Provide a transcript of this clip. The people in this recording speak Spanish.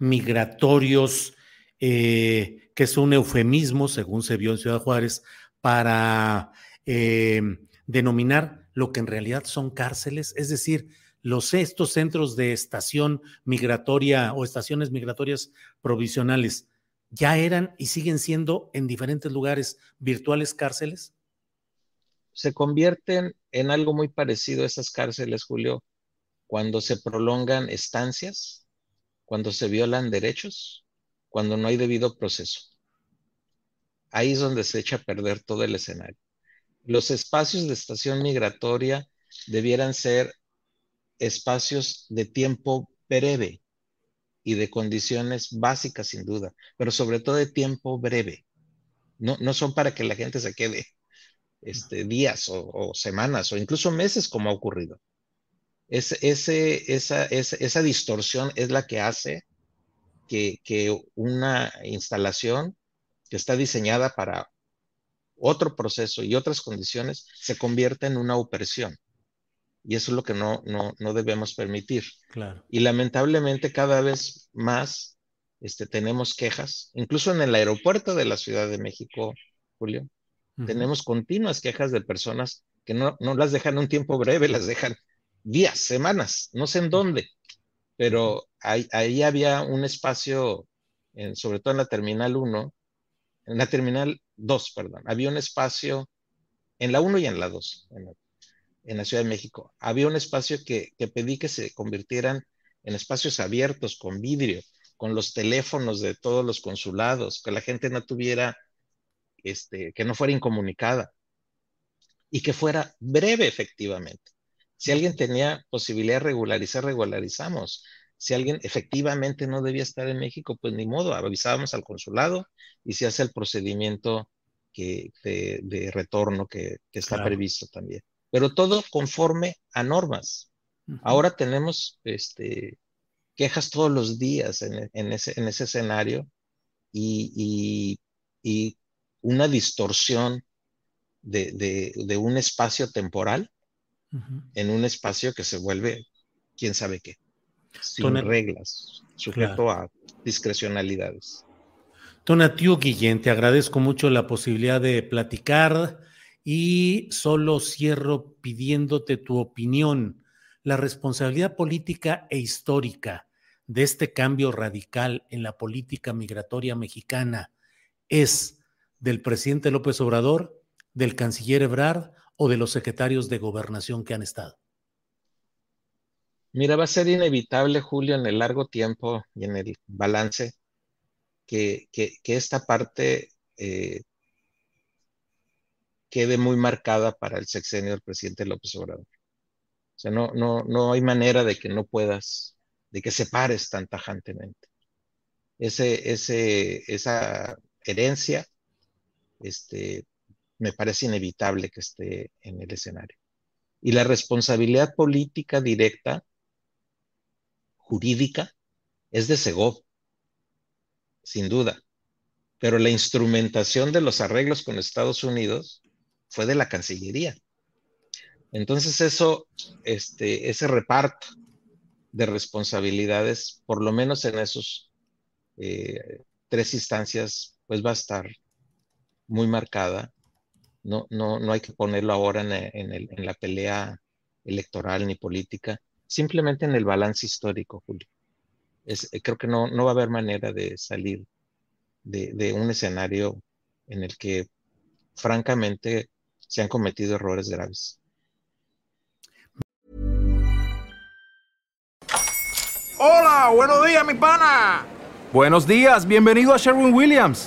migratorios, eh, que es un eufemismo, según se vio en Ciudad Juárez, para eh, denominar lo que en realidad son cárceles? Es decir, los estos centros de estación migratoria o estaciones migratorias provisionales ya eran y siguen siendo en diferentes lugares virtuales cárceles? Se convierten en algo muy parecido a esas cárceles, Julio, cuando se prolongan estancias, cuando se violan derechos, cuando no hay debido proceso. Ahí es donde se echa a perder todo el escenario. Los espacios de estación migratoria debieran ser espacios de tiempo breve y de condiciones básicas sin duda, pero sobre todo de tiempo breve. No, no son para que la gente se quede este, días o, o semanas o incluso meses como ha ocurrido. Es, ese, esa, esa, esa, distorsión es la que hace que, que una instalación que está diseñada para otro proceso y otras condiciones se convierta en una opresión. Y eso es lo que no, no, no debemos permitir. Claro. Y lamentablemente cada vez más este, tenemos quejas, incluso en el aeropuerto de la Ciudad de México, Julio, uh -huh. tenemos continuas quejas de personas que no, no las dejan un tiempo breve, las dejan días, semanas, no sé en dónde, pero ahí, ahí había un espacio, en, sobre todo en la Terminal 1, en la Terminal 2, perdón, había un espacio en la 1 y en la 2, en la, en la Ciudad de México. Había un espacio que, que, pedí que se convirtieran en espacios abiertos con vidrio, con los teléfonos de todos los consulados, que la gente no tuviera, este, que no fuera incomunicada y que fuera breve efectivamente. Si alguien tenía posibilidad de regularizar, regularizamos. Si alguien efectivamente no debía estar en México, pues ni modo, avisábamos al consulado y se hace el procedimiento que, de, de retorno que, que está claro. previsto también pero todo conforme a normas. Uh -huh. Ahora tenemos este, quejas todos los días en, en, ese, en ese, escenario y, y, y una distorsión de, de, de, un espacio temporal uh -huh. en un espacio que se vuelve quién sabe qué, sin reglas, sujeto claro. a discrecionalidades. Tonatiu Guillén, te agradezco mucho la posibilidad de platicar y solo cierro pidiéndote tu opinión. La responsabilidad política e histórica de este cambio radical en la política migratoria mexicana es del presidente López Obrador, del canciller Ebrard o de los secretarios de gobernación que han estado. Mira, va a ser inevitable, Julio, en el largo tiempo y en el balance, que, que, esta parte eh, quede muy marcada para el sexenio del presidente López Obrador. O sea, no, no, no hay manera de que no puedas, de que separes tan tajantemente. Ese, ese, esa herencia, este, me parece inevitable que esté en el escenario. Y la responsabilidad política directa, jurídica, es de Segov, sin duda. Pero la instrumentación de los arreglos con Estados Unidos fue de la Cancillería. Entonces eso, este, ese reparto de responsabilidades, por lo menos en esos eh, tres instancias, pues va a estar muy marcada. No, no, no hay que ponerlo ahora en, en la pelea electoral ni política, simplemente en el balance histórico, Julio. Eh, creo que no, no va a haber manera de salir de, un escenario en el que francamente se han cometido errores graves. Hola, buenos días, mi pana. Buenos días, bienvenido a Sherwin Williams.